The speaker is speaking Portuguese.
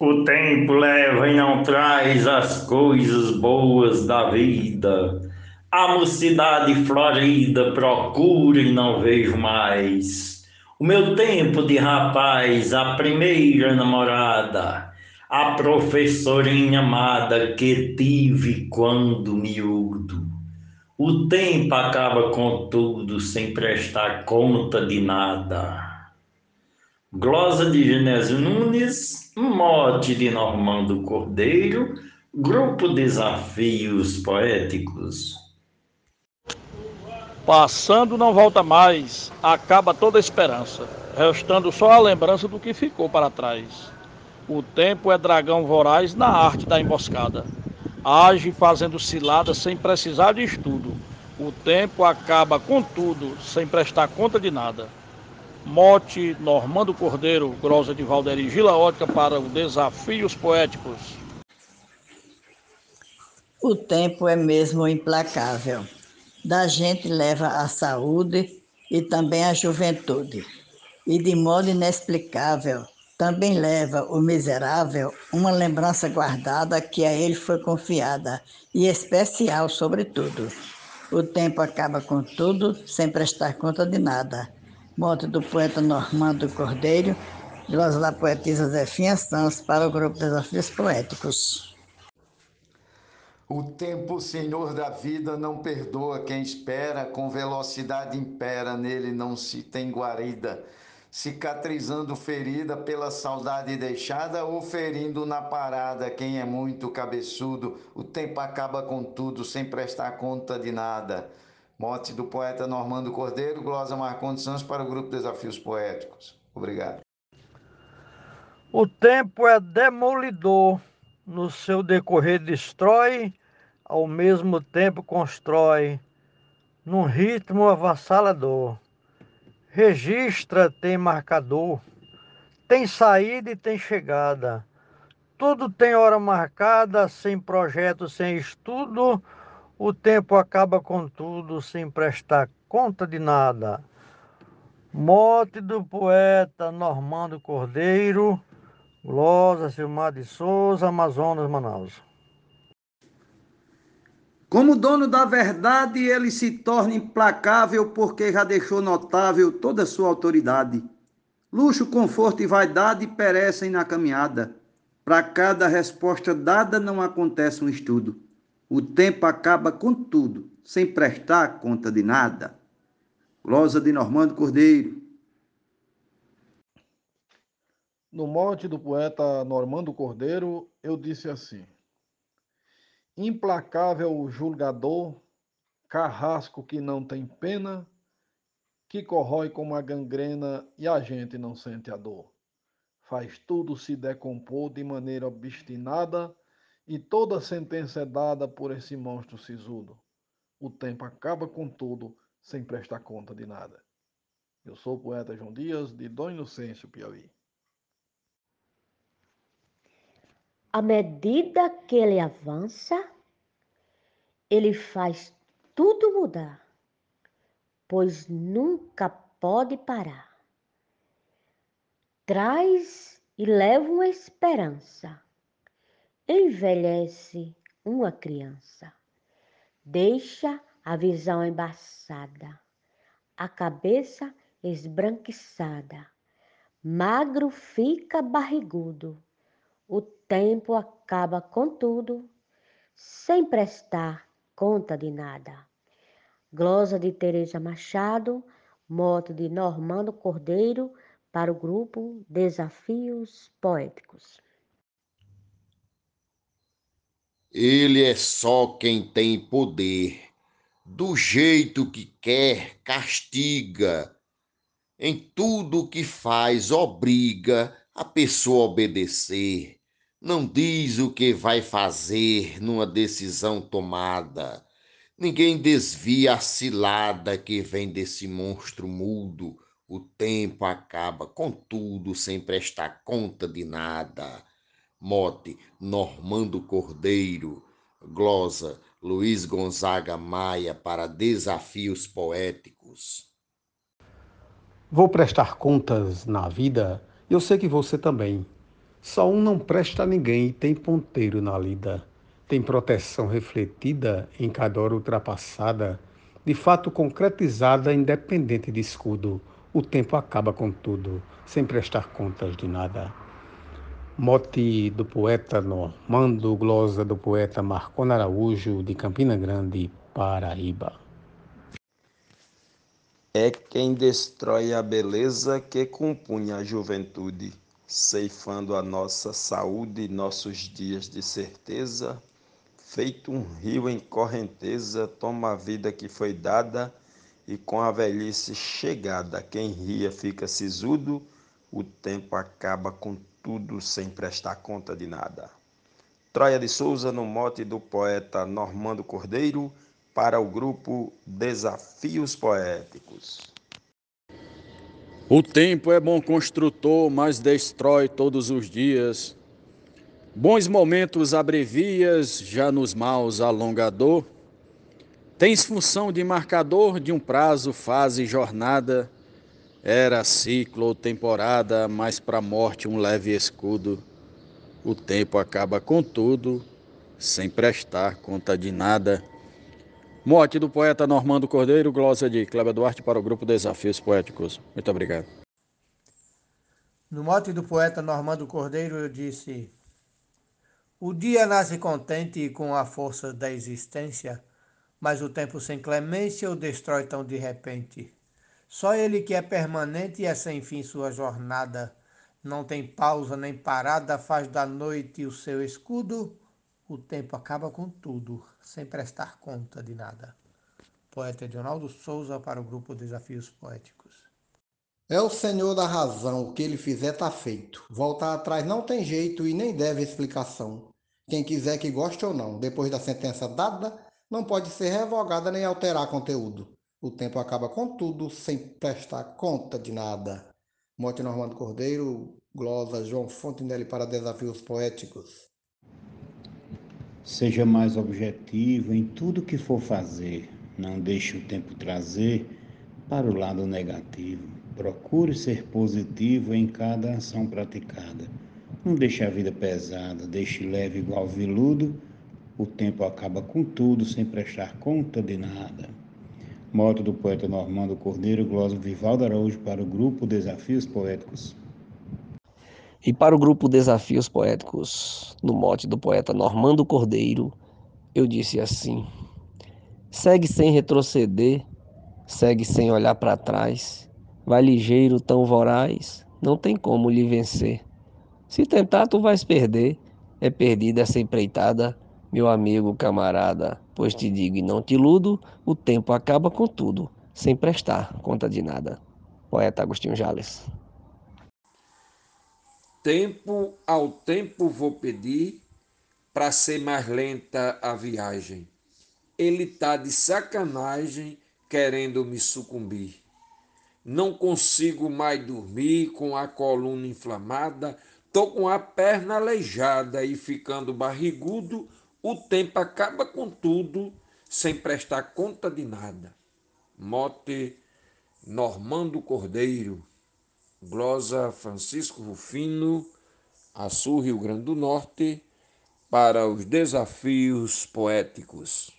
O tempo leva e não traz as coisas boas da vida. A mocidade florida procura e não vejo mais. O meu tempo de rapaz, a primeira namorada, a professorinha amada que tive quando miúdo. O tempo acaba com tudo sem prestar conta de nada. Glosa de Genésio Nunes, mote de Normando Cordeiro, Grupo Desafios Poéticos. Passando não volta mais, acaba toda a esperança, restando só a lembrança do que ficou para trás. O tempo é dragão voraz na arte da emboscada. Age fazendo ciladas sem precisar de estudo. O tempo acaba com tudo, sem prestar conta de nada. Mote Normando Cordeiro, Grosa de Valderi Gila Ótica para o Desafios Poéticos. O tempo é mesmo implacável. Da gente leva a saúde e também a juventude. E de modo inexplicável, também leva o miserável uma lembrança guardada que a ele foi confiada, e especial sobretudo. O tempo acaba com tudo sem prestar conta de nada moto do poeta Normando Cordeiro, glosa da poetisa Zefinha Santos para o grupo Desafios Poéticos. O tempo, Senhor da vida, não perdoa quem espera, com velocidade impera, nele não se tem guarida, cicatrizando ferida pela saudade deixada ou ferindo na parada quem é muito cabeçudo, o tempo acaba com tudo sem prestar conta de nada. Mote do poeta Normando Cordeiro, glosa Marcondes Santos para o grupo Desafios Poéticos. Obrigado. O tempo é demolidor, no seu decorrer destrói, ao mesmo tempo constrói, num ritmo avassalador. Registra, tem marcador, tem saída e tem chegada. Tudo tem hora marcada, sem projeto, sem estudo o tempo acaba com tudo sem prestar conta de nada. Morte do poeta Normando Cordeiro, Glosa Silmar de Souza, Amazonas, Manaus. Como dono da verdade, ele se torna implacável porque já deixou notável toda a sua autoridade. Luxo, conforto e vaidade perecem na caminhada. Para cada resposta dada não acontece um estudo. O tempo acaba com tudo, sem prestar conta de nada. Glosa de Normando Cordeiro. No mote do poeta Normando Cordeiro, eu disse assim: Implacável julgador, carrasco que não tem pena, que corrói como a gangrena e a gente não sente a dor. Faz tudo se decompor de maneira obstinada e toda sentença é dada por esse monstro sisudo. O tempo acaba com tudo, sem prestar conta de nada. Eu sou o poeta João Dias, de Dom Inocêncio, Piauí. À medida que ele avança, ele faz tudo mudar, pois nunca pode parar. Traz e leva uma esperança envelhece uma criança. Deixa a visão embaçada, a cabeça esbranquiçada. Magro fica barrigudo. O tempo acaba com tudo, sem prestar conta de nada. Glosa de Teresa Machado, moto de Normando Cordeiro, para o grupo Desafios Poéticos. Ele é só quem tem poder. Do jeito que quer, castiga. Em tudo que faz, obriga a pessoa a obedecer. Não diz o que vai fazer numa decisão tomada. Ninguém desvia a cilada que vem desse monstro mudo. O tempo acaba com tudo sem prestar conta de nada. Mote Normando Cordeiro, glosa Luiz Gonzaga Maia para Desafios Poéticos. Vou prestar contas na vida, eu sei que você também. Só um não presta a ninguém e tem ponteiro na lida. Tem proteção refletida em cada hora ultrapassada, de fato concretizada, independente de escudo. O tempo acaba com tudo, sem prestar contas de nada. Mote do poeta Normando, glosa do poeta Marcon Araújo, de Campina Grande, Paraíba. É quem destrói a beleza que compunha a juventude ceifando a nossa saúde e nossos dias de certeza, feito um rio em correnteza, toma a vida que foi dada e com a velhice chegada, quem ria fica sisudo, o tempo acaba com tudo sem prestar conta de nada. Troia de Souza no mote do poeta Normando Cordeiro para o grupo Desafios Poéticos. O tempo é bom construtor, mas destrói todos os dias. Bons momentos abrevias, já nos maus alongador. Tens função de marcador de um prazo, fase, jornada. Era ciclo ou temporada, mas para a morte um leve escudo. O tempo acaba com tudo, sem prestar conta de nada. Mote do poeta Normando Cordeiro, glosa de Cléber Duarte para o grupo Desafios Poéticos. Muito obrigado. No mote do poeta Normando Cordeiro, eu disse: O dia nasce contente com a força da existência, mas o tempo sem clemência o destrói tão de repente. Só ele que é permanente e é sem fim sua jornada, não tem pausa nem parada, faz da noite o seu escudo o tempo acaba com tudo, sem prestar conta de nada. Poeta Edionaldo Souza para o grupo Desafios Poéticos. É o Senhor da razão, o que ele fizer tá feito. Voltar atrás não tem jeito e nem deve explicação. Quem quiser que goste ou não, depois da sentença dada, não pode ser revogada nem alterar conteúdo. O tempo acaba com tudo, sem prestar conta de nada. Mote Normando Cordeiro, glosa João Fontenelle para Desafios Poéticos. Seja mais objetivo em tudo que for fazer. Não deixe o tempo trazer para o lado negativo. Procure ser positivo em cada ação praticada. Não deixe a vida pesada, deixe leve igual viludo. O tempo acaba com tudo sem prestar conta de nada. Moto do poeta Normando Cordeiro, glosa Vivaldo Araújo para o grupo Desafios Poéticos. E para o grupo Desafios Poéticos, no mote do poeta Normando Cordeiro, eu disse assim: segue sem retroceder, segue sem olhar para trás, vai ligeiro, tão voraz, não tem como lhe vencer. Se tentar, tu vais perder, é perdida essa empreitada, meu amigo, camarada, pois te digo e não te iludo, o tempo acaba com tudo, sem prestar conta de nada. Poeta Agostinho Jales. Tempo ao tempo vou pedir para ser mais lenta a viagem. Ele tá de sacanagem querendo me sucumbir. Não consigo mais dormir com a coluna inflamada, tô com a perna aleijada e ficando barrigudo, o tempo acaba com tudo sem prestar conta de nada. Mote Normando Cordeiro glosa Francisco Rufino, Açu, Rio Grande do Norte, para os desafios poéticos.